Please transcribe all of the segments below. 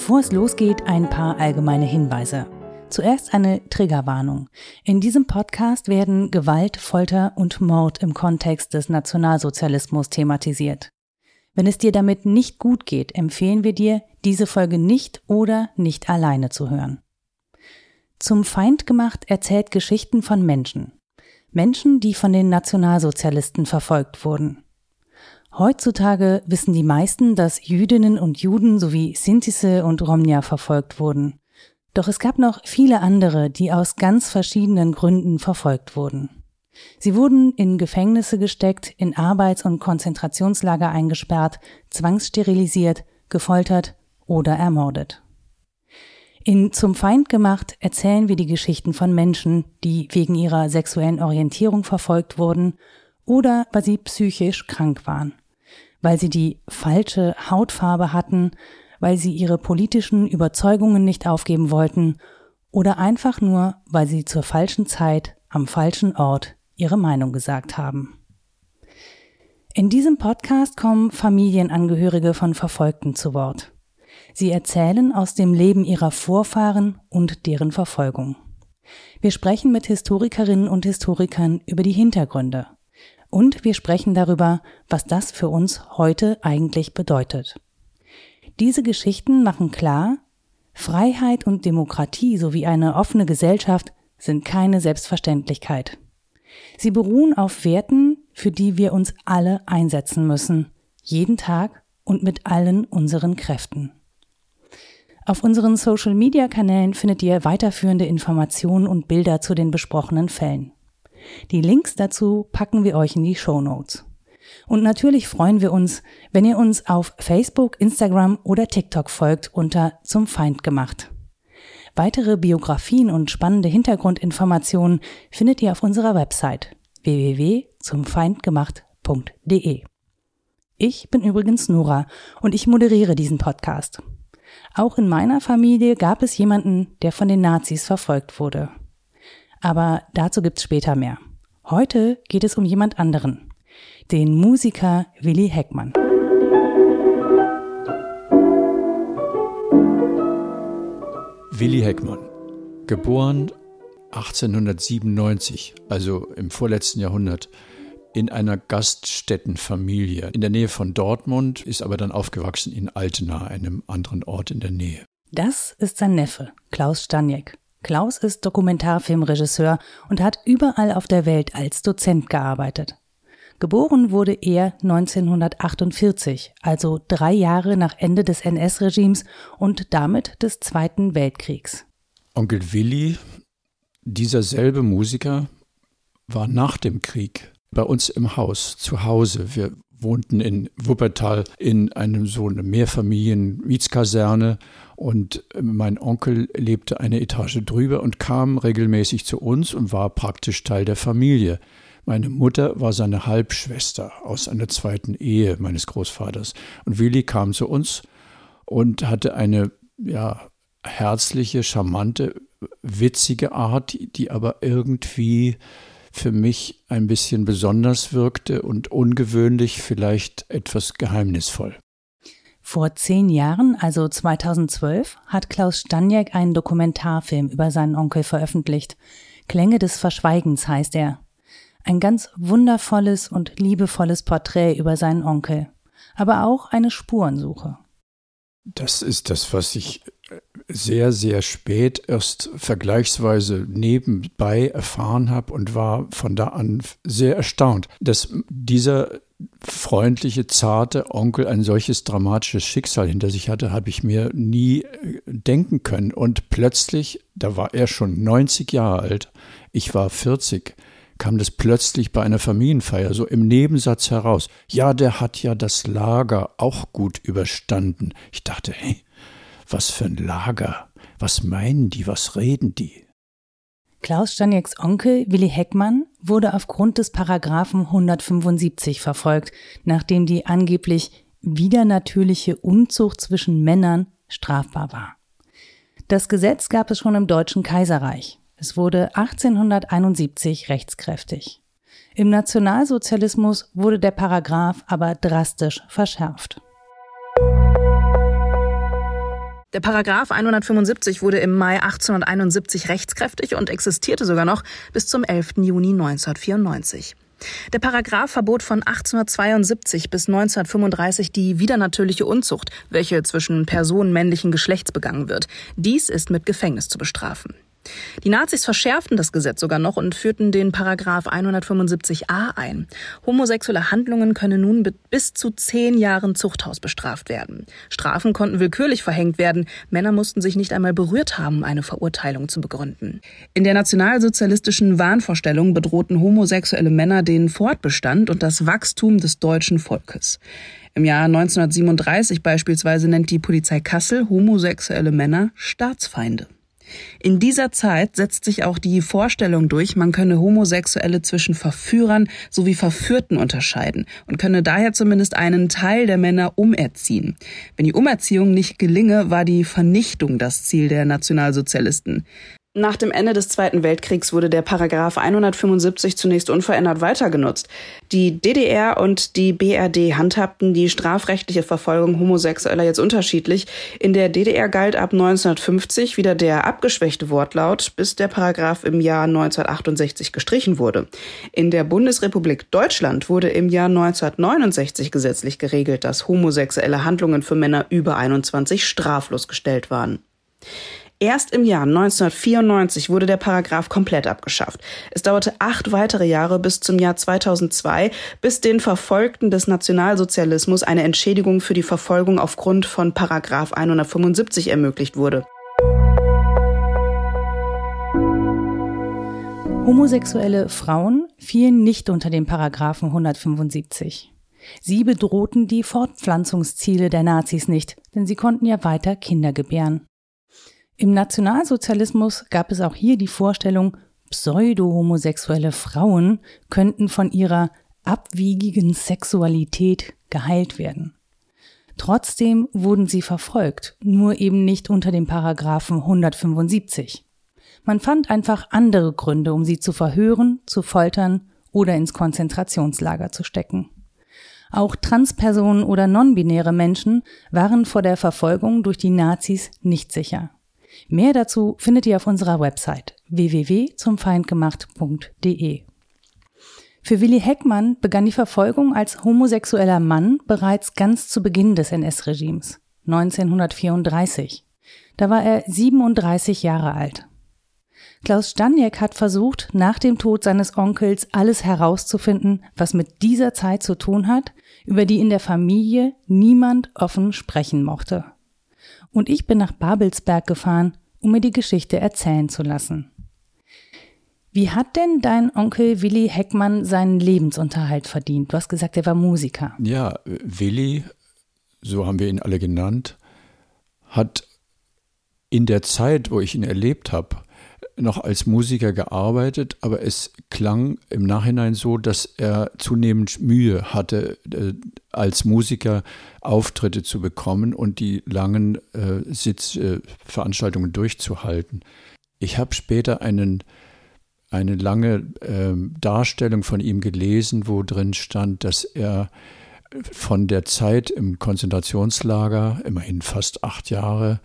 Bevor es losgeht, ein paar allgemeine Hinweise. Zuerst eine Triggerwarnung. In diesem Podcast werden Gewalt, Folter und Mord im Kontext des Nationalsozialismus thematisiert. Wenn es dir damit nicht gut geht, empfehlen wir dir, diese Folge nicht oder nicht alleine zu hören. Zum Feind gemacht erzählt Geschichten von Menschen. Menschen, die von den Nationalsozialisten verfolgt wurden. Heutzutage wissen die meisten, dass Jüdinnen und Juden sowie Sintise und Romnia verfolgt wurden. Doch es gab noch viele andere, die aus ganz verschiedenen Gründen verfolgt wurden. Sie wurden in Gefängnisse gesteckt, in Arbeits- und Konzentrationslager eingesperrt, zwangssterilisiert, gefoltert oder ermordet. In Zum Feind gemacht erzählen wir die Geschichten von Menschen, die wegen ihrer sexuellen Orientierung verfolgt wurden oder weil sie psychisch krank waren weil sie die falsche Hautfarbe hatten, weil sie ihre politischen Überzeugungen nicht aufgeben wollten oder einfach nur, weil sie zur falschen Zeit am falschen Ort ihre Meinung gesagt haben. In diesem Podcast kommen Familienangehörige von Verfolgten zu Wort. Sie erzählen aus dem Leben ihrer Vorfahren und deren Verfolgung. Wir sprechen mit Historikerinnen und Historikern über die Hintergründe, und wir sprechen darüber, was das für uns heute eigentlich bedeutet. Diese Geschichten machen klar, Freiheit und Demokratie sowie eine offene Gesellschaft sind keine Selbstverständlichkeit. Sie beruhen auf Werten, für die wir uns alle einsetzen müssen, jeden Tag und mit allen unseren Kräften. Auf unseren Social-Media-Kanälen findet ihr weiterführende Informationen und Bilder zu den besprochenen Fällen. Die Links dazu packen wir euch in die Show Notes. Und natürlich freuen wir uns, wenn ihr uns auf Facebook, Instagram oder TikTok folgt unter Zum Feind gemacht. Weitere Biografien und spannende Hintergrundinformationen findet ihr auf unserer Website www.zumfeindgemacht.de. Ich bin übrigens Nora und ich moderiere diesen Podcast. Auch in meiner Familie gab es jemanden, der von den Nazis verfolgt wurde. Aber dazu gibt's später mehr. Heute geht es um jemand anderen, den Musiker Willi Heckmann. Willi Heckmann, geboren 1897, also im vorletzten Jahrhundert, in einer Gaststättenfamilie in der Nähe von Dortmund, ist aber dann aufgewachsen in Altena, einem anderen Ort in der Nähe. Das ist sein Neffe, Klaus Staniek. Klaus ist Dokumentarfilmregisseur und hat überall auf der Welt als Dozent gearbeitet. Geboren wurde er 1948, also drei Jahre nach Ende des NS-Regimes und damit des Zweiten Weltkriegs. Onkel Willi, dieser selbe Musiker, war nach dem Krieg bei uns im Haus, zu Hause. Wir wohnten in Wuppertal in einem so eine Mehrfamilien-Mietskaserne und mein Onkel lebte eine Etage drüber und kam regelmäßig zu uns und war praktisch Teil der Familie. Meine Mutter war seine Halbschwester aus einer zweiten Ehe meines Großvaters. Und Willi kam zu uns und hatte eine ja, herzliche, charmante, witzige Art, die aber irgendwie für mich ein bisschen besonders wirkte und ungewöhnlich, vielleicht etwas geheimnisvoll. Vor zehn Jahren, also 2012, hat Klaus Staniek einen Dokumentarfilm über seinen Onkel veröffentlicht. Klänge des Verschweigens heißt er. Ein ganz wundervolles und liebevolles Porträt über seinen Onkel, aber auch eine Spurensuche. Das ist das, was ich sehr, sehr spät erst vergleichsweise nebenbei erfahren habe und war von da an sehr erstaunt, dass dieser freundliche, zarte Onkel ein solches dramatisches Schicksal hinter sich hatte, habe ich mir nie äh, denken können. Und plötzlich, da war er schon 90 Jahre alt, ich war 40, kam das plötzlich bei einer Familienfeier so im Nebensatz heraus. Ja, der hat ja das Lager auch gut überstanden. Ich dachte, hey, was für ein Lager? Was meinen die? Was reden die? Klaus Stanieks Onkel Willi Heckmann wurde aufgrund des Paragraphen 175 verfolgt, nachdem die angeblich widernatürliche Unzucht zwischen Männern strafbar war. Das Gesetz gab es schon im Deutschen Kaiserreich. Es wurde 1871 rechtskräftig. Im Nationalsozialismus wurde der Paragraph aber drastisch verschärft. Der Paragraph 175 wurde im Mai 1871 rechtskräftig und existierte sogar noch bis zum 11. Juni 1994. Der Paragraph verbot von 1872 bis 1935 die widernatürliche Unzucht, welche zwischen Personen männlichen Geschlechts begangen wird. Dies ist mit Gefängnis zu bestrafen. Die Nazis verschärften das Gesetz sogar noch und führten den Paragraph 175a ein. Homosexuelle Handlungen können nun mit bis zu zehn Jahren Zuchthaus bestraft werden. Strafen konnten willkürlich verhängt werden. Männer mussten sich nicht einmal berührt haben, eine Verurteilung zu begründen. In der nationalsozialistischen Wahnvorstellung bedrohten homosexuelle Männer den Fortbestand und das Wachstum des deutschen Volkes. Im Jahr 1937 beispielsweise nennt die Polizei Kassel homosexuelle Männer Staatsfeinde. In dieser Zeit setzt sich auch die Vorstellung durch, man könne Homosexuelle zwischen Verführern sowie Verführten unterscheiden und könne daher zumindest einen Teil der Männer umerziehen. Wenn die Umerziehung nicht gelinge, war die Vernichtung das Ziel der Nationalsozialisten. Nach dem Ende des Zweiten Weltkriegs wurde der Paragraph 175 zunächst unverändert weiter genutzt. Die DDR und die BRD handhabten die strafrechtliche Verfolgung Homosexueller jetzt unterschiedlich. In der DDR galt ab 1950 wieder der abgeschwächte Wortlaut, bis der Paragraph im Jahr 1968 gestrichen wurde. In der Bundesrepublik Deutschland wurde im Jahr 1969 gesetzlich geregelt, dass homosexuelle Handlungen für Männer über 21 straflos gestellt waren. Erst im Jahr 1994 wurde der Paragraph komplett abgeschafft. Es dauerte acht weitere Jahre bis zum Jahr 2002, bis den Verfolgten des Nationalsozialismus eine Entschädigung für die Verfolgung aufgrund von Paragraph 175 ermöglicht wurde. Homosexuelle Frauen fielen nicht unter den Paragraphen 175. Sie bedrohten die Fortpflanzungsziele der Nazis nicht, denn sie konnten ja weiter Kinder gebären. Im Nationalsozialismus gab es auch hier die Vorstellung, pseudo-homosexuelle Frauen könnten von ihrer abwiegigen Sexualität geheilt werden. Trotzdem wurden sie verfolgt, nur eben nicht unter dem Paragraphen 175. Man fand einfach andere Gründe, um sie zu verhören, zu foltern oder ins Konzentrationslager zu stecken. Auch Transpersonen oder nonbinäre Menschen waren vor der Verfolgung durch die Nazis nicht sicher. Mehr dazu findet ihr auf unserer Website www.zumfeindgemacht.de. Für Willi Heckmann begann die Verfolgung als homosexueller Mann bereits ganz zu Beginn des NS-Regimes, 1934. Da war er 37 Jahre alt. Klaus Staniek hat versucht, nach dem Tod seines Onkels alles herauszufinden, was mit dieser Zeit zu tun hat, über die in der Familie niemand offen sprechen mochte und ich bin nach Babelsberg gefahren, um mir die Geschichte erzählen zu lassen. Wie hat denn dein Onkel Willi Heckmann seinen Lebensunterhalt verdient? Du hast gesagt, er war Musiker. Ja, Willi, so haben wir ihn alle genannt, hat in der Zeit, wo ich ihn erlebt habe, noch als Musiker gearbeitet, aber es klang im Nachhinein so, dass er zunehmend Mühe hatte, äh, als Musiker Auftritte zu bekommen und die langen äh, Sitzveranstaltungen äh, durchzuhalten. Ich habe später einen, eine lange äh, Darstellung von ihm gelesen, wo drin stand, dass er von der Zeit im Konzentrationslager, immerhin fast acht Jahre,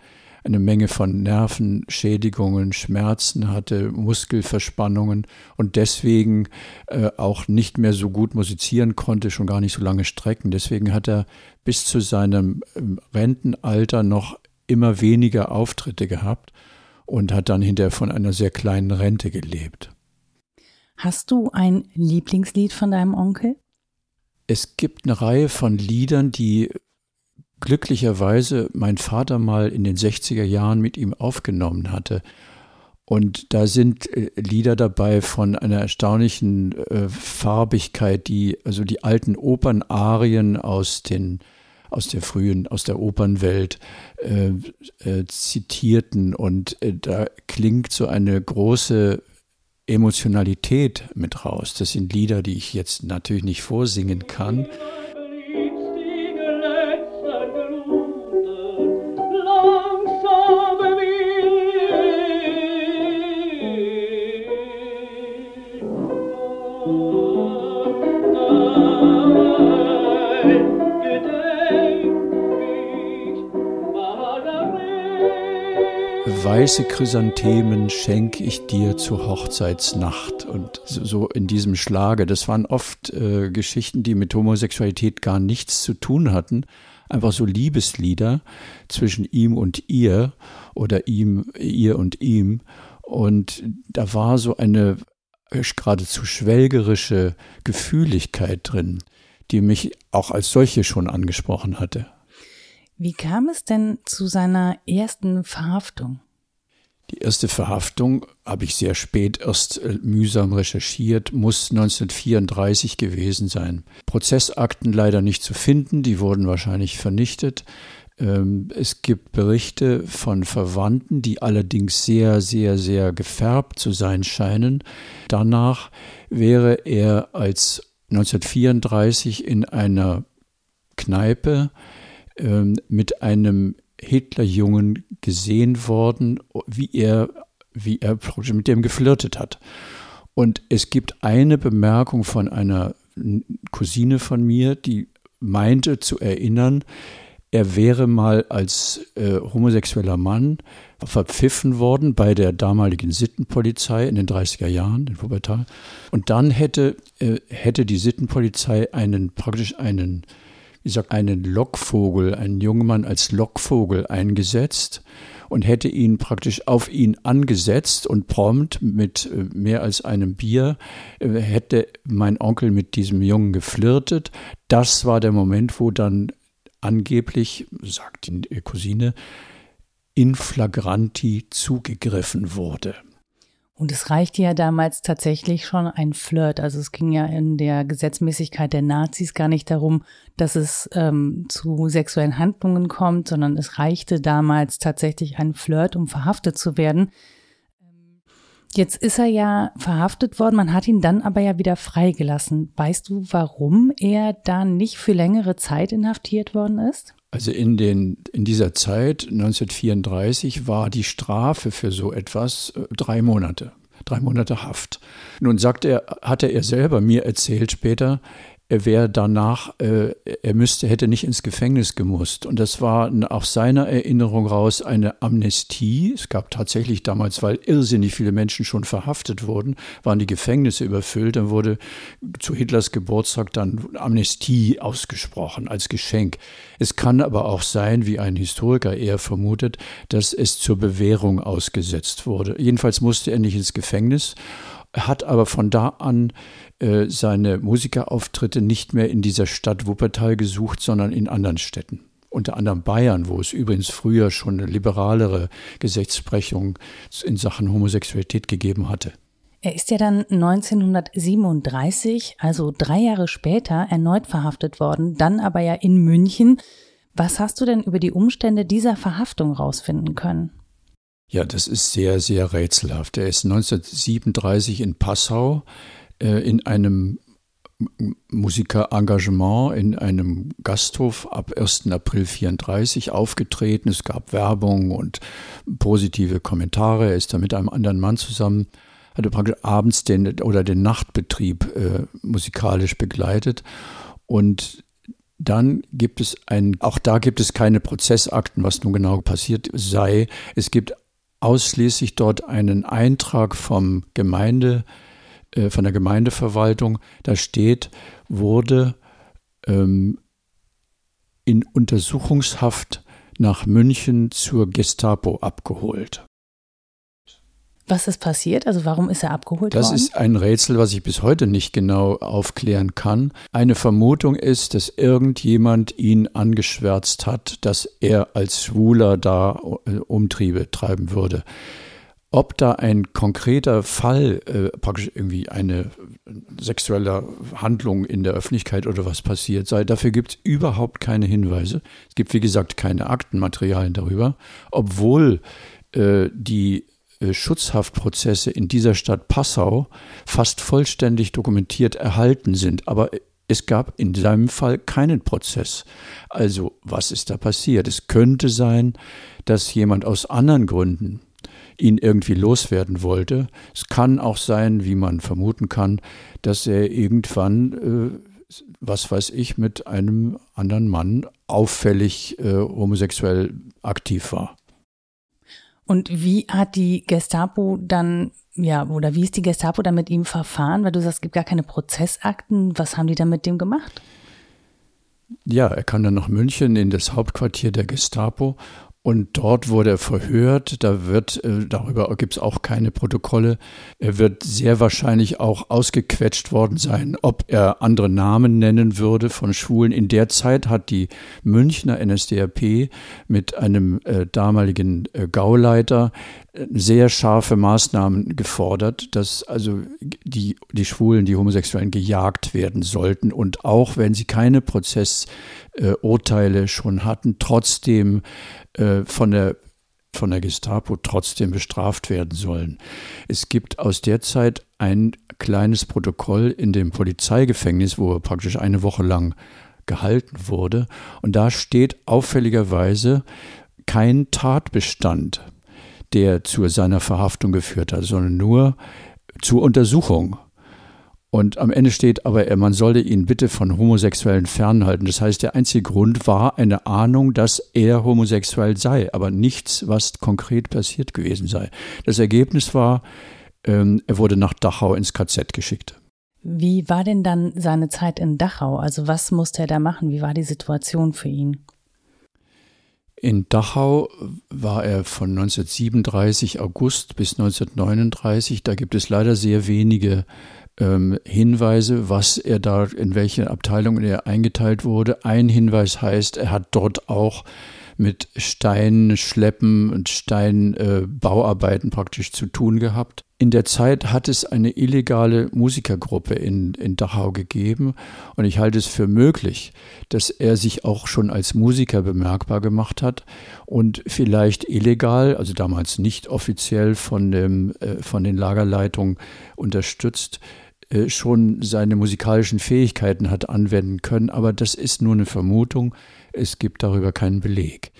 eine Menge von Nervenschädigungen, Schmerzen hatte, Muskelverspannungen und deswegen äh, auch nicht mehr so gut musizieren konnte, schon gar nicht so lange Strecken. Deswegen hat er bis zu seinem ähm, Rentenalter noch immer weniger Auftritte gehabt und hat dann hinterher von einer sehr kleinen Rente gelebt. Hast du ein Lieblingslied von deinem Onkel? Es gibt eine Reihe von Liedern, die glücklicherweise mein Vater mal in den 60er Jahren mit ihm aufgenommen hatte. Und da sind äh, Lieder dabei von einer erstaunlichen äh, Farbigkeit, die, also die alten Opernarien aus den, aus der frühen, aus der Opernwelt äh, äh, zitierten. Und äh, da klingt so eine große Emotionalität mit raus. Das sind Lieder, die ich jetzt natürlich nicht vorsingen kann. Weiße Chrysanthemen schenk ich dir zur Hochzeitsnacht. Und so in diesem Schlage. Das waren oft äh, Geschichten, die mit Homosexualität gar nichts zu tun hatten. Einfach so Liebeslieder zwischen ihm und ihr oder ihm, ihr und ihm. Und da war so eine geradezu schwelgerische Gefühligkeit drin, die mich auch als solche schon angesprochen hatte. Wie kam es denn zu seiner ersten Verhaftung? Die erste Verhaftung habe ich sehr spät erst äh, mühsam recherchiert, muss 1934 gewesen sein. Prozessakten leider nicht zu finden, die wurden wahrscheinlich vernichtet. Ähm, es gibt Berichte von Verwandten, die allerdings sehr, sehr, sehr gefärbt zu sein scheinen. Danach wäre er als 1934 in einer Kneipe ähm, mit einem Hitlerjungen gesehen worden, wie er, wie er mit dem geflirtet hat. Und es gibt eine Bemerkung von einer Cousine von mir, die meinte zu erinnern, er wäre mal als äh, homosexueller Mann verpfiffen worden bei der damaligen Sittenpolizei in den 30er Jahren in Wuppertal. Und dann hätte, äh, hätte die Sittenpolizei einen praktisch einen wie gesagt, einen Lockvogel, einen jungen Mann als Lockvogel eingesetzt und hätte ihn praktisch auf ihn angesetzt und prompt mit äh, mehr als einem Bier äh, hätte mein Onkel mit diesem Jungen geflirtet. Das war der Moment, wo dann angeblich, sagt die Cousine, in flagranti zugegriffen wurde. Und es reichte ja damals tatsächlich schon ein Flirt. Also es ging ja in der Gesetzmäßigkeit der Nazis gar nicht darum, dass es ähm, zu sexuellen Handlungen kommt, sondern es reichte damals tatsächlich ein Flirt, um verhaftet zu werden. Jetzt ist er ja verhaftet worden, man hat ihn dann aber ja wieder freigelassen. Weißt du, warum er da nicht für längere Zeit inhaftiert worden ist? Also in, den, in dieser Zeit, 1934, war die Strafe für so etwas äh, drei Monate. Drei Monate Haft. Nun sagt er, hatte er selber mir erzählt später, er wäre danach, äh, er müsste, hätte nicht ins Gefängnis gemusst. Und das war aus seiner Erinnerung raus eine Amnestie. Es gab tatsächlich damals, weil irrsinnig viele Menschen schon verhaftet wurden, waren die Gefängnisse überfüllt. Dann wurde zu Hitlers Geburtstag dann Amnestie ausgesprochen als Geschenk. Es kann aber auch sein, wie ein Historiker eher vermutet, dass es zur Bewährung ausgesetzt wurde. Jedenfalls musste er nicht ins Gefängnis hat aber von da an äh, seine Musikerauftritte nicht mehr in dieser Stadt Wuppertal gesucht, sondern in anderen Städten. Unter anderem Bayern, wo es übrigens früher schon eine liberalere Gesetzesprechung in Sachen Homosexualität gegeben hatte. Er ist ja dann 1937, also drei Jahre später, erneut verhaftet worden, dann aber ja in München. Was hast du denn über die Umstände dieser Verhaftung rausfinden können? Ja, das ist sehr, sehr rätselhaft. Er ist 1937 in Passau in einem Musikerengagement in einem Gasthof ab 1. April 34 aufgetreten. Es gab Werbung und positive Kommentare. Er ist da mit einem anderen Mann zusammen, hatte praktisch abends den oder den Nachtbetrieb äh, musikalisch begleitet. Und dann gibt es ein, auch da gibt es keine Prozessakten, was nun genau passiert sei. Es gibt ausschließlich dort einen Eintrag vom Gemeinde, äh, von der Gemeindeverwaltung, da steht, wurde ähm, in Untersuchungshaft nach München zur Gestapo abgeholt. Was ist passiert? Also warum ist er abgeholt das worden? Das ist ein Rätsel, was ich bis heute nicht genau aufklären kann. Eine Vermutung ist, dass irgendjemand ihn angeschwärzt hat, dass er als Schwuler da äh, Umtriebe treiben würde. Ob da ein konkreter Fall, äh, praktisch irgendwie eine sexuelle Handlung in der Öffentlichkeit oder was passiert sei, dafür gibt es überhaupt keine Hinweise. Es gibt, wie gesagt, keine Aktenmaterialien darüber, obwohl äh, die äh, Schutzhaftprozesse in dieser Stadt Passau fast vollständig dokumentiert erhalten sind. Aber es gab in seinem Fall keinen Prozess. Also was ist da passiert? Es könnte sein, dass jemand aus anderen Gründen ihn irgendwie loswerden wollte. Es kann auch sein, wie man vermuten kann, dass er irgendwann, äh, was weiß ich, mit einem anderen Mann auffällig äh, homosexuell aktiv war. Und wie hat die Gestapo dann, ja, oder wie ist die Gestapo dann mit ihm verfahren? Weil du sagst, es gibt gar keine Prozessakten. Was haben die dann mit dem gemacht? Ja, er kam dann nach München in das Hauptquartier der Gestapo und dort wurde er verhört. Da wird, äh, darüber gibt es auch keine Protokolle. Er wird sehr wahrscheinlich auch ausgequetscht worden sein, ob er andere Namen nennen würde von Schwulen. In der Zeit hat die Münchner NSDAP mit einem äh, damaligen äh, Gauleiter äh, sehr scharfe Maßnahmen gefordert, dass also die, die Schwulen, die Homosexuellen gejagt werden sollten und auch wenn sie keine Prozessurteile schon hatten, trotzdem äh, von der von der Gestapo trotzdem bestraft werden sollen. Es gibt aus der Zeit ein kleines Protokoll in dem Polizeigefängnis, wo er praktisch eine Woche lang gehalten wurde. Und da steht auffälligerweise kein Tatbestand, der zu seiner Verhaftung geführt hat, sondern nur zur Untersuchung. Und am Ende steht aber, man solle ihn bitte von Homosexuellen fernhalten. Das heißt, der einzige Grund war eine Ahnung, dass er homosexuell sei, aber nichts, was konkret passiert gewesen sei. Das Ergebnis war, ähm, er wurde nach Dachau ins KZ geschickt. Wie war denn dann seine Zeit in Dachau? Also was musste er da machen? Wie war die Situation für ihn? In Dachau war er von 1937 August bis 1939. Da gibt es leider sehr wenige ähm, Hinweise, was er da, in welche Abteilungen er eingeteilt wurde. Ein Hinweis heißt, er hat dort auch mit Steinschleppen und Steinbauarbeiten äh, praktisch zu tun gehabt. In der Zeit hat es eine illegale Musikergruppe in, in Dachau gegeben und ich halte es für möglich, dass er sich auch schon als Musiker bemerkbar gemacht hat und vielleicht illegal, also damals nicht offiziell von, dem, äh, von den Lagerleitungen unterstützt, schon seine musikalischen Fähigkeiten hat anwenden können, aber das ist nur eine Vermutung, es gibt darüber keinen Beleg.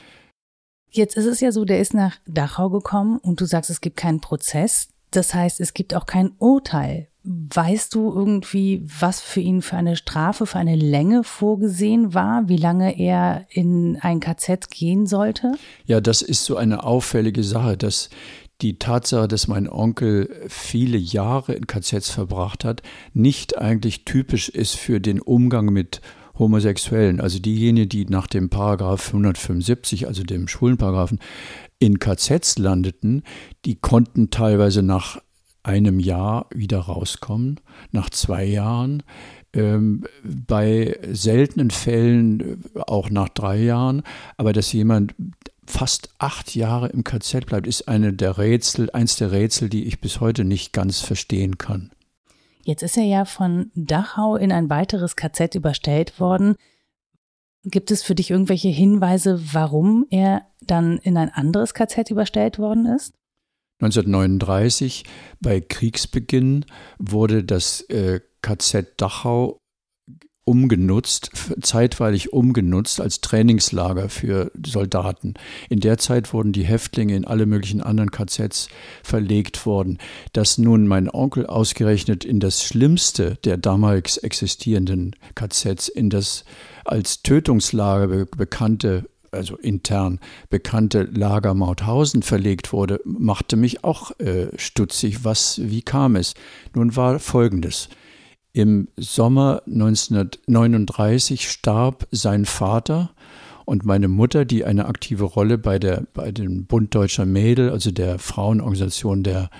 Jetzt ist es ja so, der ist nach Dachau gekommen und du sagst, es gibt keinen Prozess. Das heißt, es gibt auch kein Urteil. Weißt du irgendwie, was für ihn für eine Strafe, für eine Länge vorgesehen war, wie lange er in ein KZ gehen sollte? Ja, das ist so eine auffällige Sache, dass die Tatsache, dass mein Onkel viele Jahre in KZs verbracht hat, nicht eigentlich typisch ist für den Umgang mit Homosexuellen. Also diejenigen, die nach dem Paragraph 175, also dem Schwulenparagraphen, in KZs landeten, die konnten teilweise nach einem Jahr wieder rauskommen, nach zwei Jahren, ähm, bei seltenen Fällen auch nach drei Jahren, aber dass jemand fast acht Jahre im KZ bleibt, ist eine der Rätsel, eins der Rätsel, die ich bis heute nicht ganz verstehen kann. Jetzt ist er ja von Dachau in ein weiteres KZ überstellt worden. Gibt es für dich irgendwelche Hinweise, warum er dann in ein anderes KZ überstellt worden ist? 1939, bei Kriegsbeginn, wurde das äh, KZ Dachau umgenutzt, zeitweilig umgenutzt als Trainingslager für Soldaten. In der Zeit wurden die Häftlinge in alle möglichen anderen KZs verlegt worden. Dass nun mein Onkel ausgerechnet in das schlimmste der damals existierenden KZs, in das als Tötungslager be bekannte also intern bekannte Lager Mauthausen verlegt wurde, machte mich auch äh, stutzig. Was, wie kam es? Nun war Folgendes. Im Sommer 1939 starb sein Vater und meine Mutter, die eine aktive Rolle bei, der, bei dem Bund Deutscher Mädel, also der Frauenorganisation der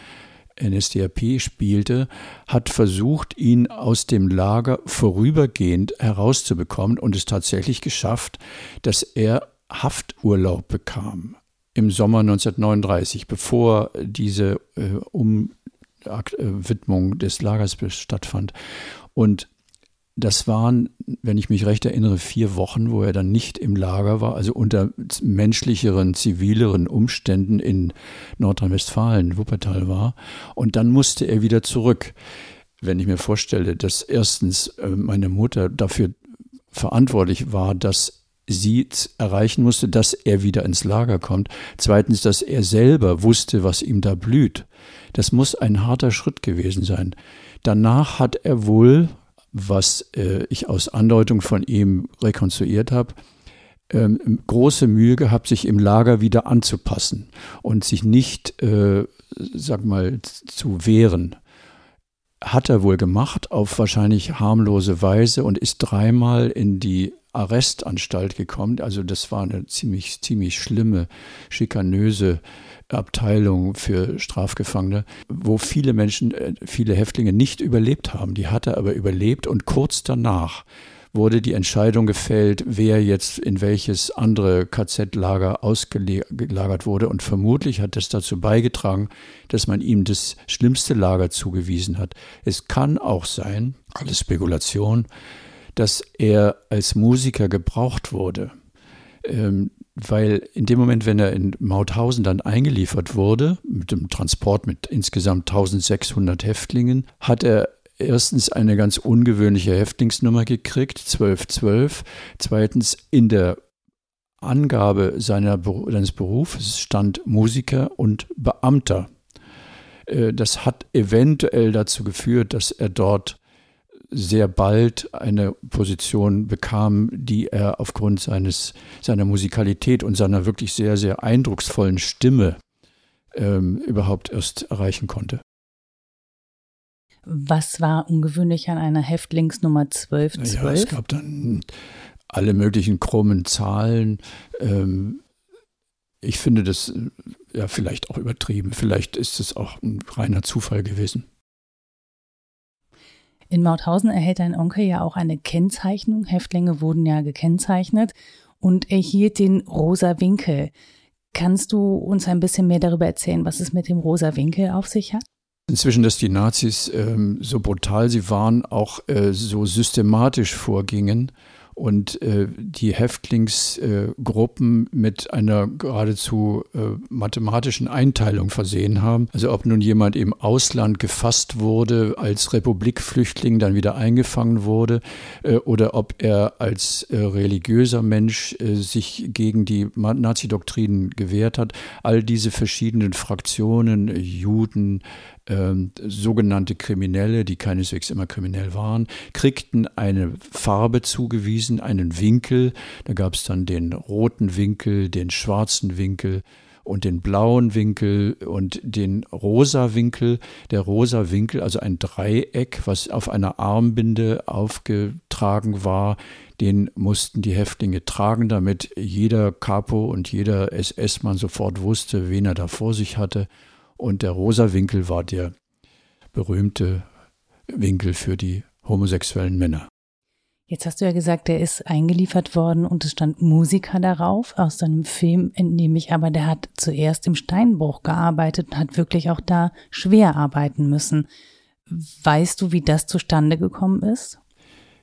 NSDAP spielte, hat versucht, ihn aus dem Lager vorübergehend herauszubekommen und es tatsächlich geschafft, dass er Hafturlaub bekam. Im Sommer 1939, bevor diese äh, um, Widmung des Lagers stattfand. Und das waren, wenn ich mich recht erinnere, vier Wochen, wo er dann nicht im Lager war, also unter menschlicheren, zivileren Umständen in Nordrhein-Westfalen, Wuppertal war. Und dann musste er wieder zurück. Wenn ich mir vorstelle, dass erstens äh, meine Mutter dafür verantwortlich war, dass sie erreichen musste, dass er wieder ins Lager kommt. Zweitens, dass er selber wusste, was ihm da blüht. Das muss ein harter Schritt gewesen sein. Danach hat er wohl, was äh, ich aus Andeutung von ihm rekonstruiert habe, ähm, große Mühe gehabt, sich im Lager wieder anzupassen und sich nicht, äh, sag mal, zu wehren. Hat er wohl gemacht, auf wahrscheinlich harmlose Weise und ist dreimal in die Arrestanstalt gekommen. Also das war eine ziemlich, ziemlich schlimme, schikanöse Abteilung für Strafgefangene, wo viele Menschen, äh, viele Häftlinge nicht überlebt haben. Die hat er aber überlebt und kurz danach wurde die Entscheidung gefällt, wer jetzt in welches andere KZ-Lager ausgelagert wurde. Und vermutlich hat das dazu beigetragen, dass man ihm das schlimmste Lager zugewiesen hat. Es kann auch sein, alles Spekulation, dass er als Musiker gebraucht wurde. Ähm, weil in dem Moment, wenn er in Mauthausen dann eingeliefert wurde, mit dem Transport mit insgesamt 1600 Häftlingen, hat er erstens eine ganz ungewöhnliche Häftlingsnummer gekriegt, 1212. Zweitens in der Angabe seiner, seines Berufes stand Musiker und Beamter. Äh, das hat eventuell dazu geführt, dass er dort sehr bald eine Position bekam, die er aufgrund seines, seiner Musikalität und seiner wirklich sehr, sehr eindrucksvollen Stimme ähm, überhaupt erst erreichen konnte. Was war ungewöhnlich an einer Häftlingsnummer 1212? Ja, es gab dann alle möglichen krummen Zahlen. Ähm, ich finde das ja vielleicht auch übertrieben. Vielleicht ist es auch ein reiner Zufall gewesen. In Mauthausen erhält dein Onkel ja auch eine Kennzeichnung. Häftlinge wurden ja gekennzeichnet und erhielt den rosa Winkel. Kannst du uns ein bisschen mehr darüber erzählen, was es mit dem rosa Winkel auf sich hat? Inzwischen, dass die Nazis ähm, so brutal sie waren, auch äh, so systematisch vorgingen und äh, die Häftlingsgruppen äh, mit einer geradezu äh, mathematischen Einteilung versehen haben. Also ob nun jemand im Ausland gefasst wurde, als Republikflüchtling dann wieder eingefangen wurde äh, oder ob er als äh, religiöser Mensch äh, sich gegen die Nazi-Doktrinen gewehrt hat. All diese verschiedenen Fraktionen, Juden, ähm, sogenannte Kriminelle, die keineswegs immer kriminell waren, kriegten eine Farbe zugewiesen, einen Winkel. Da gab es dann den roten Winkel, den schwarzen Winkel und den blauen Winkel und den rosa Winkel. Der rosa Winkel, also ein Dreieck, was auf einer Armbinde aufgetragen war, den mussten die Häftlinge tragen, damit jeder Capo und jeder SS-Mann sofort wusste, wen er da vor sich hatte. Und der rosa Winkel war der berühmte Winkel für die homosexuellen Männer. Jetzt hast du ja gesagt, der ist eingeliefert worden und es stand Musiker darauf. Aus seinem Film entnehme ich aber, der hat zuerst im Steinbruch gearbeitet und hat wirklich auch da schwer arbeiten müssen. Weißt du, wie das zustande gekommen ist?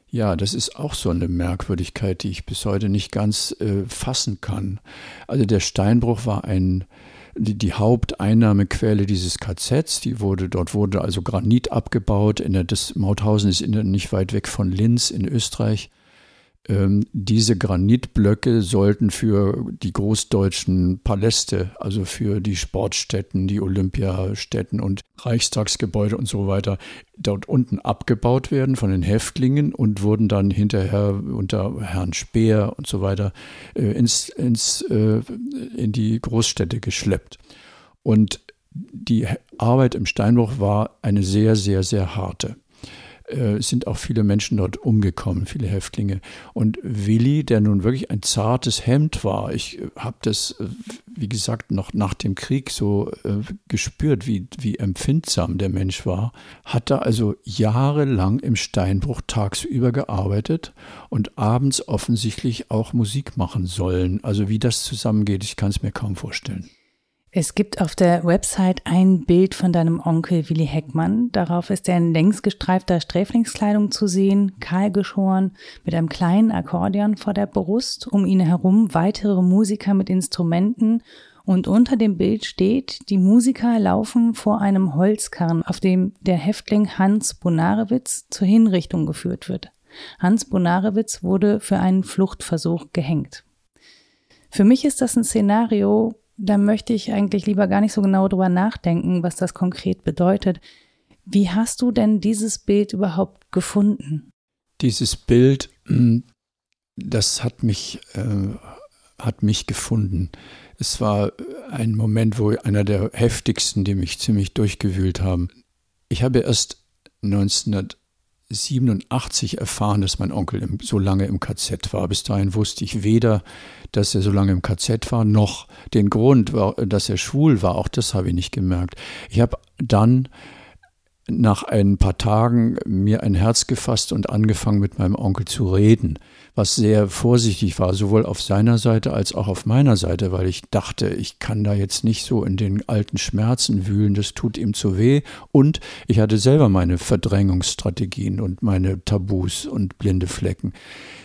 Ja, das ist auch so eine Merkwürdigkeit, die ich bis heute nicht ganz äh, fassen kann. Also der Steinbruch war ein die, die Haupteinnahmequelle dieses KZs. Die wurde, dort wurde also Granit abgebaut. In der, das Mauthausen ist in nicht weit weg von Linz in Österreich. Ähm, diese Granitblöcke sollten für die großdeutschen Paläste, also für die Sportstätten, die Olympiastätten und Reichstagsgebäude und so weiter, dort unten abgebaut werden von den Häftlingen und wurden dann hinterher unter Herrn Speer und so weiter äh, ins, ins, äh, in die Großstädte geschleppt. Und die Arbeit im Steinbruch war eine sehr, sehr, sehr harte äh, sind auch viele Menschen dort umgekommen, viele Häftlinge. Und Willi, der nun wirklich ein zartes Hemd war, ich äh, habe das, äh, wie gesagt, noch nach dem Krieg so äh, gespürt, wie, wie empfindsam der Mensch war, hat da also jahrelang im Steinbruch tagsüber gearbeitet und abends offensichtlich auch Musik machen sollen. Also wie das zusammengeht, ich kann es mir kaum vorstellen. Es gibt auf der Website ein Bild von deinem Onkel Willi Heckmann. Darauf ist er in längsgestreifter Sträflingskleidung zu sehen, kahl geschoren, mit einem kleinen Akkordeon vor der Brust, um ihn herum weitere Musiker mit Instrumenten und unter dem Bild steht, die Musiker laufen vor einem Holzkarren, auf dem der Häftling Hans Bonarewitz zur Hinrichtung geführt wird. Hans Bonarewitz wurde für einen Fluchtversuch gehängt. Für mich ist das ein Szenario, da möchte ich eigentlich lieber gar nicht so genau drüber nachdenken, was das konkret bedeutet. Wie hast du denn dieses Bild überhaupt gefunden? Dieses Bild hm, das hat mich, äh, hat mich gefunden. Es war ein Moment, wo einer der heftigsten, die mich ziemlich durchgewühlt haben. Ich habe erst 1987 erfahren, dass mein Onkel so lange im KZ war. Bis dahin wusste ich weder, dass er so lange im KZ war, noch den Grund, dass er schwul war. Auch das habe ich nicht gemerkt. Ich habe dann nach ein paar Tagen mir ein Herz gefasst und angefangen mit meinem Onkel zu reden, was sehr vorsichtig war, sowohl auf seiner Seite als auch auf meiner Seite, weil ich dachte, ich kann da jetzt nicht so in den alten Schmerzen wühlen, das tut ihm zu weh und ich hatte selber meine Verdrängungsstrategien und meine Tabus und blinde Flecken.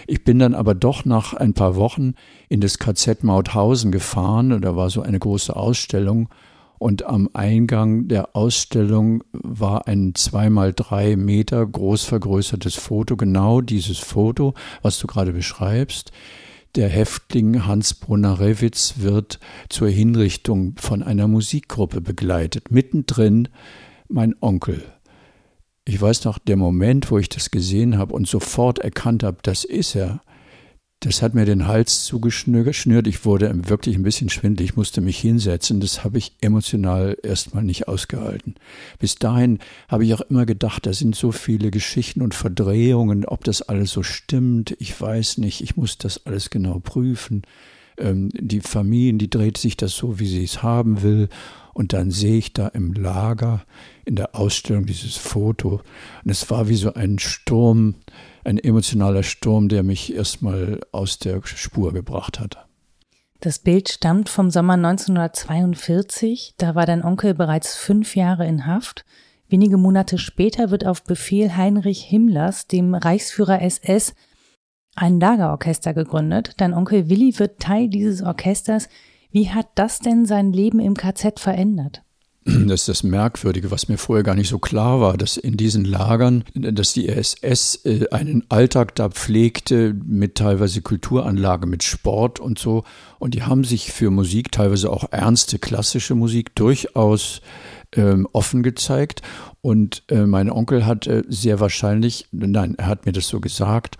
Ich bin dann aber doch nach ein paar Wochen in das KZ Mauthausen gefahren, da war so eine große Ausstellung und am Eingang der Ausstellung war ein zweimal drei Meter groß vergrößertes Foto, genau dieses Foto, was du gerade beschreibst. Der Häftling Hans Brunner-Rewitz wird zur Hinrichtung von einer Musikgruppe begleitet. Mittendrin mein Onkel. Ich weiß noch, der Moment, wo ich das gesehen habe und sofort erkannt habe, das ist er, das hat mir den Hals zugeschnürt. Ich wurde wirklich ein bisschen schwindelig, musste mich hinsetzen. Das habe ich emotional erstmal nicht ausgehalten. Bis dahin habe ich auch immer gedacht, da sind so viele Geschichten und Verdrehungen, ob das alles so stimmt. Ich weiß nicht, ich muss das alles genau prüfen. Ähm, die Familien, die dreht sich das so, wie sie es haben will. Und dann sehe ich da im Lager in der Ausstellung dieses Foto. Und es war wie so ein Sturm, ein emotionaler Sturm, der mich erstmal aus der Spur gebracht hat. Das Bild stammt vom Sommer 1942. Da war dein Onkel bereits fünf Jahre in Haft. Wenige Monate später wird auf Befehl Heinrich Himmlers, dem Reichsführer SS, ein Lagerorchester gegründet. Dein Onkel Willi wird Teil dieses Orchesters. Wie hat das denn sein Leben im KZ verändert? Das ist das Merkwürdige, was mir vorher gar nicht so klar war, dass in diesen Lagern, dass die SS äh, einen Alltag da pflegte mit teilweise Kulturanlagen, mit Sport und so. Und die haben sich für Musik, teilweise auch ernste klassische Musik, durchaus ähm, offen gezeigt. Und äh, mein Onkel hat äh, sehr wahrscheinlich, nein, er hat mir das so gesagt,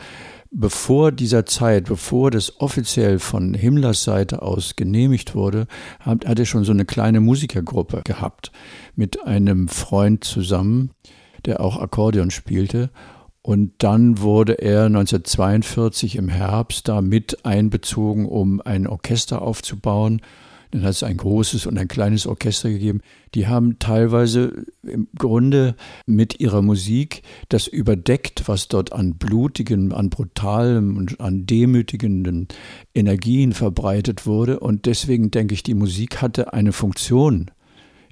bevor dieser Zeit, bevor das offiziell von Himmlers Seite aus genehmigt wurde, hat, hat er schon so eine kleine Musikergruppe gehabt mit einem Freund zusammen, der auch Akkordeon spielte. Und dann wurde er 1942 im Herbst da mit einbezogen, um ein Orchester aufzubauen. Dann hat es ein großes und ein kleines Orchester gegeben. Die haben teilweise im Grunde mit ihrer Musik das überdeckt, was dort an blutigen, an brutalem und an demütigenden Energien verbreitet wurde. Und deswegen denke ich, die Musik hatte eine Funktion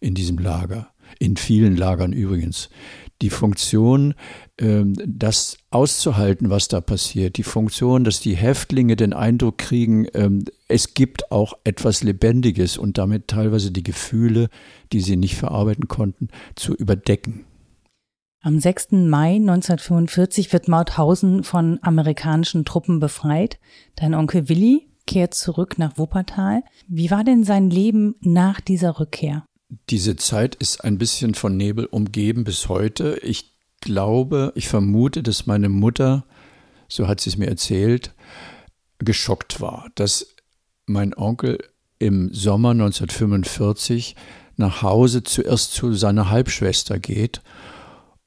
in diesem Lager, in vielen Lagern übrigens die Funktion, das auszuhalten, was da passiert, die Funktion, dass die Häftlinge den Eindruck kriegen, ähm, es gibt auch etwas Lebendiges und damit teilweise die Gefühle, die sie nicht verarbeiten konnten, zu überdecken. Am 6. Mai 1945 wird Mauthausen von amerikanischen Truppen befreit. Dein Onkel Willi kehrt zurück nach Wuppertal. Wie war denn sein Leben nach dieser Rückkehr? Diese Zeit ist ein bisschen von Nebel umgeben bis heute. Ich glaube, ich vermute, dass meine Mutter, so hat sie es mir erzählt, geschockt war, dass mein Onkel im Sommer 1945 nach Hause zuerst zu seiner Halbschwester geht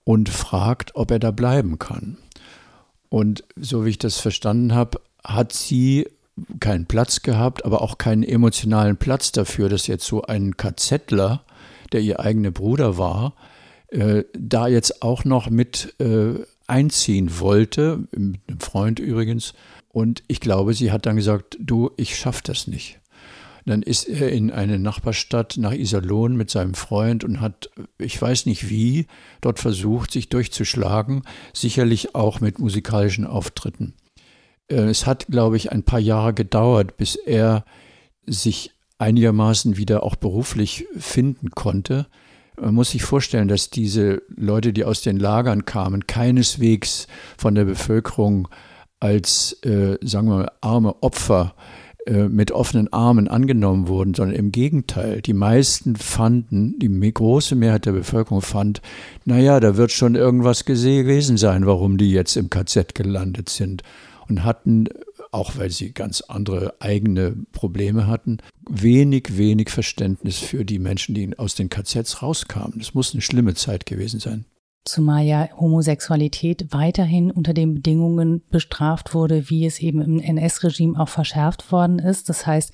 und fragt, ob er da bleiben kann. Und so wie ich das verstanden habe, hat sie keinen Platz gehabt, aber auch keinen emotionalen Platz dafür, dass jetzt so ein KZler, der ihr eigener Bruder war, äh, da jetzt auch noch mit äh, einziehen wollte, mit einem Freund übrigens. Und ich glaube, sie hat dann gesagt, du, ich schaff das nicht. Dann ist er in eine Nachbarstadt nach Iserlohn mit seinem Freund und hat, ich weiß nicht wie, dort versucht, sich durchzuschlagen, sicherlich auch mit musikalischen Auftritten. Äh, es hat, glaube ich, ein paar Jahre gedauert, bis er sich einigermaßen wieder auch beruflich finden konnte. Man muss sich vorstellen, dass diese Leute, die aus den Lagern kamen, keineswegs von der Bevölkerung als, äh, sagen wir mal, arme Opfer äh, mit offenen Armen angenommen wurden, sondern im Gegenteil. Die meisten fanden, die große Mehrheit der Bevölkerung fand, naja, da wird schon irgendwas gewesen sein, warum die jetzt im KZ gelandet sind und hatten auch weil sie ganz andere eigene Probleme hatten, wenig, wenig Verständnis für die Menschen, die aus den KZs rauskamen. Es muss eine schlimme Zeit gewesen sein. Zumal ja Homosexualität weiterhin unter den Bedingungen bestraft wurde, wie es eben im NS-Regime auch verschärft worden ist. Das heißt,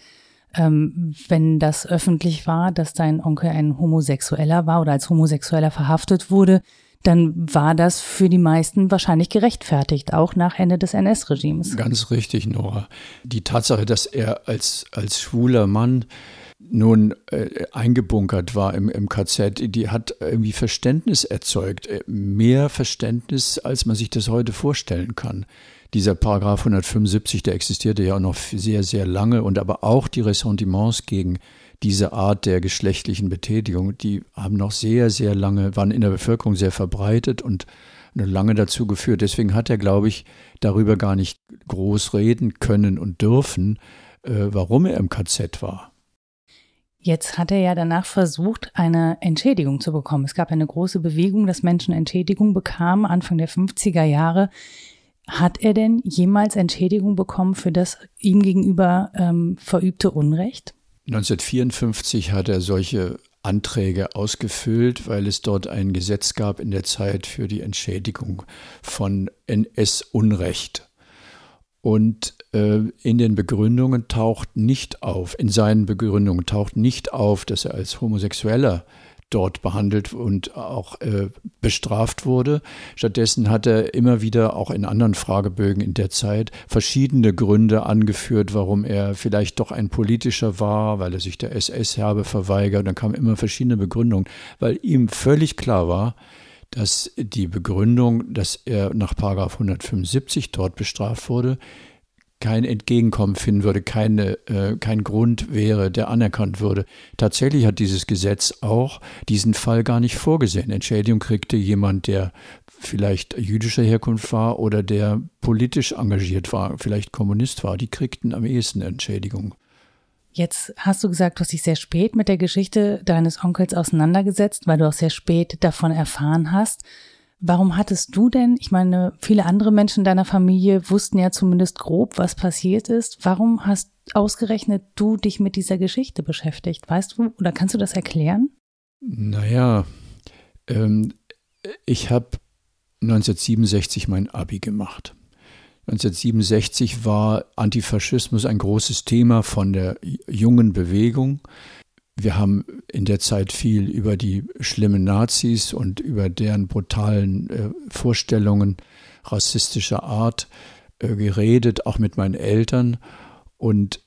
ähm, wenn das öffentlich war, dass dein Onkel ein Homosexueller war oder als Homosexueller verhaftet wurde, dann war das für die meisten wahrscheinlich gerechtfertigt, auch nach Ende des NS-Regimes. Ganz richtig, Nora. Die Tatsache, dass er als, als schwuler Mann nun äh, eingebunkert war im, im KZ, die hat irgendwie Verständnis erzeugt, äh, mehr Verständnis, als man sich das heute vorstellen kann. Dieser Paragraph 175, der existierte ja auch noch sehr, sehr lange und aber auch die Ressentiments gegen diese Art der geschlechtlichen Betätigung, die haben noch sehr, sehr lange, waren in der Bevölkerung sehr verbreitet und lange dazu geführt. Deswegen hat er, glaube ich, darüber gar nicht groß reden können und dürfen, äh, warum er im KZ war. Jetzt hat er ja danach versucht, eine Entschädigung zu bekommen. Es gab eine große Bewegung, dass Menschen Entschädigung bekamen, Anfang der 50er Jahre. Hat er denn jemals Entschädigung bekommen für das ihm gegenüber ähm, verübte Unrecht? 1954 hat er solche Anträge ausgefüllt, weil es dort ein Gesetz gab in der Zeit für die Entschädigung von NS-Unrecht. Und äh, in den Begründungen taucht nicht auf, in seinen Begründungen taucht nicht auf, dass er als Homosexueller dort behandelt und auch äh, bestraft wurde. Stattdessen hat er immer wieder auch in anderen Fragebögen in der Zeit verschiedene Gründe angeführt, warum er vielleicht doch ein politischer war, weil er sich der SS habe verweigert. Dann kamen immer verschiedene Begründungen, weil ihm völlig klar war, dass die Begründung, dass er nach 175 dort bestraft wurde, kein Entgegenkommen finden würde, keine, äh, kein Grund wäre, der anerkannt würde. Tatsächlich hat dieses Gesetz auch diesen Fall gar nicht vorgesehen. Entschädigung kriegte jemand, der vielleicht jüdischer Herkunft war oder der politisch engagiert war, vielleicht Kommunist war. Die kriegten am ehesten Entschädigung. Jetzt hast du gesagt, du hast dich sehr spät mit der Geschichte deines Onkels auseinandergesetzt, weil du auch sehr spät davon erfahren hast. Warum hattest du denn, ich meine, viele andere Menschen deiner Familie wussten ja zumindest grob, was passiert ist. Warum hast ausgerechnet du dich mit dieser Geschichte beschäftigt? Weißt du, oder kannst du das erklären? Naja, ähm, ich habe 1967 mein Abi gemacht. 1967 war Antifaschismus ein großes Thema von der jungen Bewegung. Wir haben in der Zeit viel über die schlimmen Nazis und über deren brutalen äh, Vorstellungen rassistischer Art äh, geredet, auch mit meinen Eltern. Und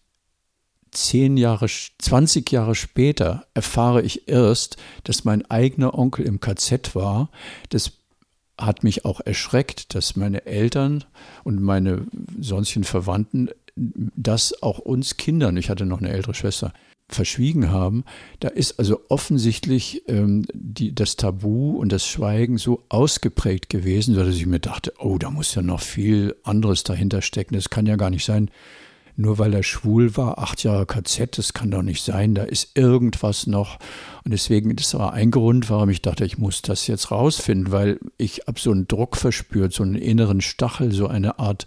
zehn Jahre, 20 Jahre später erfahre ich erst, dass mein eigener Onkel im KZ war. Das hat mich auch erschreckt, dass meine Eltern und meine sonstigen Verwandten das auch uns Kindern, ich hatte noch eine ältere Schwester, verschwiegen haben, da ist also offensichtlich ähm, die, das Tabu und das Schweigen so ausgeprägt gewesen, dass ich mir dachte, oh, da muss ja noch viel anderes dahinter stecken. Das kann ja gar nicht sein, nur weil er schwul war, acht Jahre KZ, das kann doch nicht sein, da ist irgendwas noch. Und deswegen, das war ein Grund, warum ich dachte, ich muss das jetzt rausfinden, weil ich habe so einen Druck verspürt, so einen inneren Stachel, so eine Art,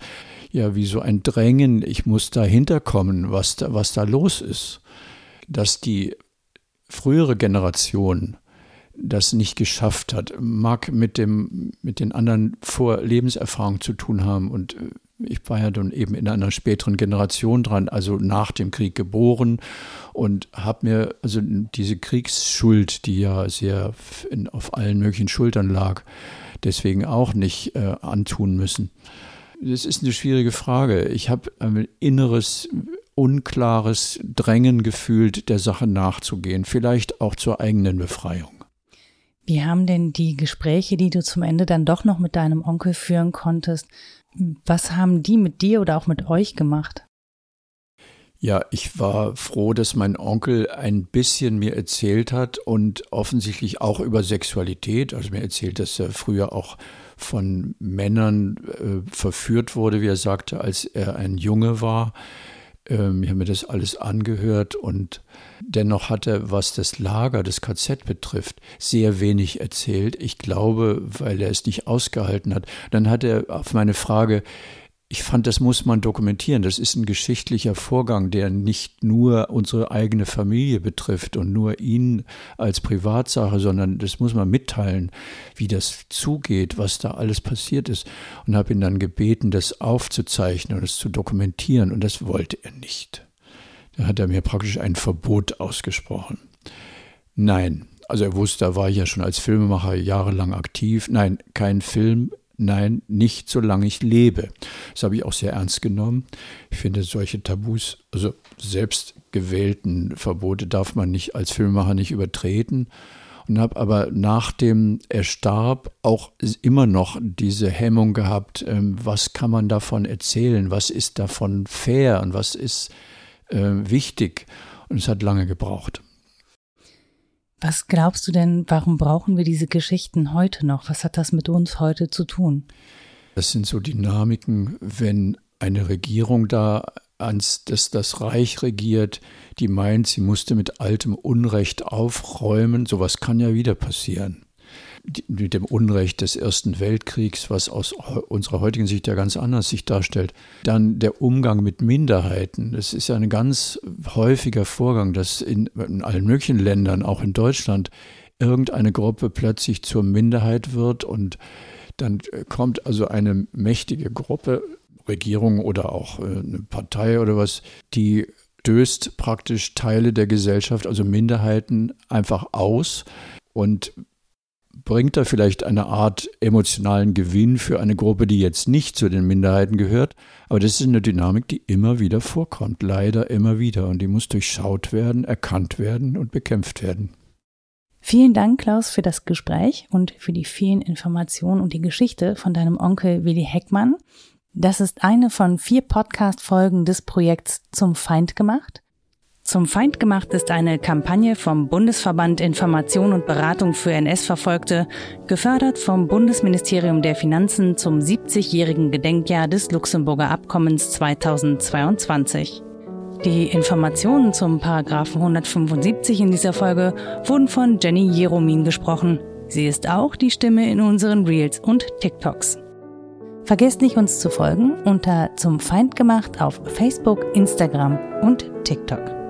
ja, wie so ein Drängen, ich muss dahinter kommen, was da, was da los ist dass die frühere Generation das nicht geschafft hat, mag mit dem, mit den anderen Vorlebenserfahrungen zu tun haben. Und äh, ich war ja dann eben in einer späteren Generation dran, also nach dem Krieg geboren und habe mir also diese Kriegsschuld, die ja sehr in, auf allen möglichen Schultern lag, deswegen auch nicht äh, antun müssen. Das ist eine schwierige Frage. Ich habe ein inneres unklares Drängen gefühlt, der Sache nachzugehen, vielleicht auch zur eigenen Befreiung. Wie haben denn die Gespräche, die du zum Ende dann doch noch mit deinem Onkel führen konntest, was haben die mit dir oder auch mit euch gemacht? Ja, ich war froh, dass mein Onkel ein bisschen mir erzählt hat und offensichtlich auch über Sexualität. Also mir erzählt, dass er früher auch von Männern äh, verführt wurde, wie er sagte, als er ein Junge war. Ähm, ich habe mir das alles angehört und dennoch hat er, was das Lager, das KZ betrifft, sehr wenig erzählt. Ich glaube, weil er es nicht ausgehalten hat. Dann hat er auf meine Frage, ich fand, das muss man dokumentieren. Das ist ein geschichtlicher Vorgang, der nicht nur unsere eigene Familie betrifft und nur ihn als Privatsache, sondern das muss man mitteilen, wie das zugeht, was da alles passiert ist. Und habe ihn dann gebeten, das aufzuzeichnen und es zu dokumentieren. Und das wollte er nicht. Da hat er mir praktisch ein Verbot ausgesprochen. Nein, also er wusste, da war ich ja schon als Filmemacher jahrelang aktiv. Nein, kein Film Nein, nicht solange ich lebe. Das habe ich auch sehr ernst genommen. Ich finde, solche Tabus, also selbstgewählten Verbote darf man nicht als Filmemacher nicht übertreten. Und habe aber nachdem er starb auch immer noch diese Hemmung gehabt, ähm, was kann man davon erzählen, was ist davon fair und was ist äh, wichtig. Und es hat lange gebraucht. Was glaubst du denn, warum brauchen wir diese Geschichten heute noch? Was hat das mit uns heute zu tun? Das sind so Dynamiken, wenn eine Regierung da ans das, das Reich regiert, die meint, sie musste mit altem Unrecht aufräumen. Sowas kann ja wieder passieren mit dem Unrecht des Ersten Weltkriegs, was aus unserer heutigen Sicht ja ganz anders sich darstellt. Dann der Umgang mit Minderheiten. Das ist ja ein ganz häufiger Vorgang, dass in, in allen möglichen Ländern, auch in Deutschland, irgendeine Gruppe plötzlich zur Minderheit wird und dann kommt also eine mächtige Gruppe, Regierung oder auch äh, eine Partei oder was, die stößt praktisch Teile der Gesellschaft, also Minderheiten, einfach aus und bringt da vielleicht eine Art emotionalen Gewinn für eine Gruppe, die jetzt nicht zu den Minderheiten gehört. Aber das ist eine Dynamik, die immer wieder vorkommt, leider immer wieder. Und die muss durchschaut werden, erkannt werden und bekämpft werden. Vielen Dank, Klaus, für das Gespräch und für die vielen Informationen und die Geschichte von deinem Onkel Willi Heckmann. Das ist eine von vier Podcast-Folgen des Projekts Zum Feind gemacht. Zum Feind gemacht ist eine Kampagne vom Bundesverband Information und Beratung für NS-Verfolgte, gefördert vom Bundesministerium der Finanzen zum 70-jährigen Gedenkjahr des Luxemburger Abkommens 2022. Die Informationen zum Paragraphen 175 in dieser Folge wurden von Jenny Jeromin gesprochen. Sie ist auch die Stimme in unseren Reels und TikToks. Vergesst nicht, uns zu folgen unter Zum Feind gemacht auf Facebook, Instagram und TikTok.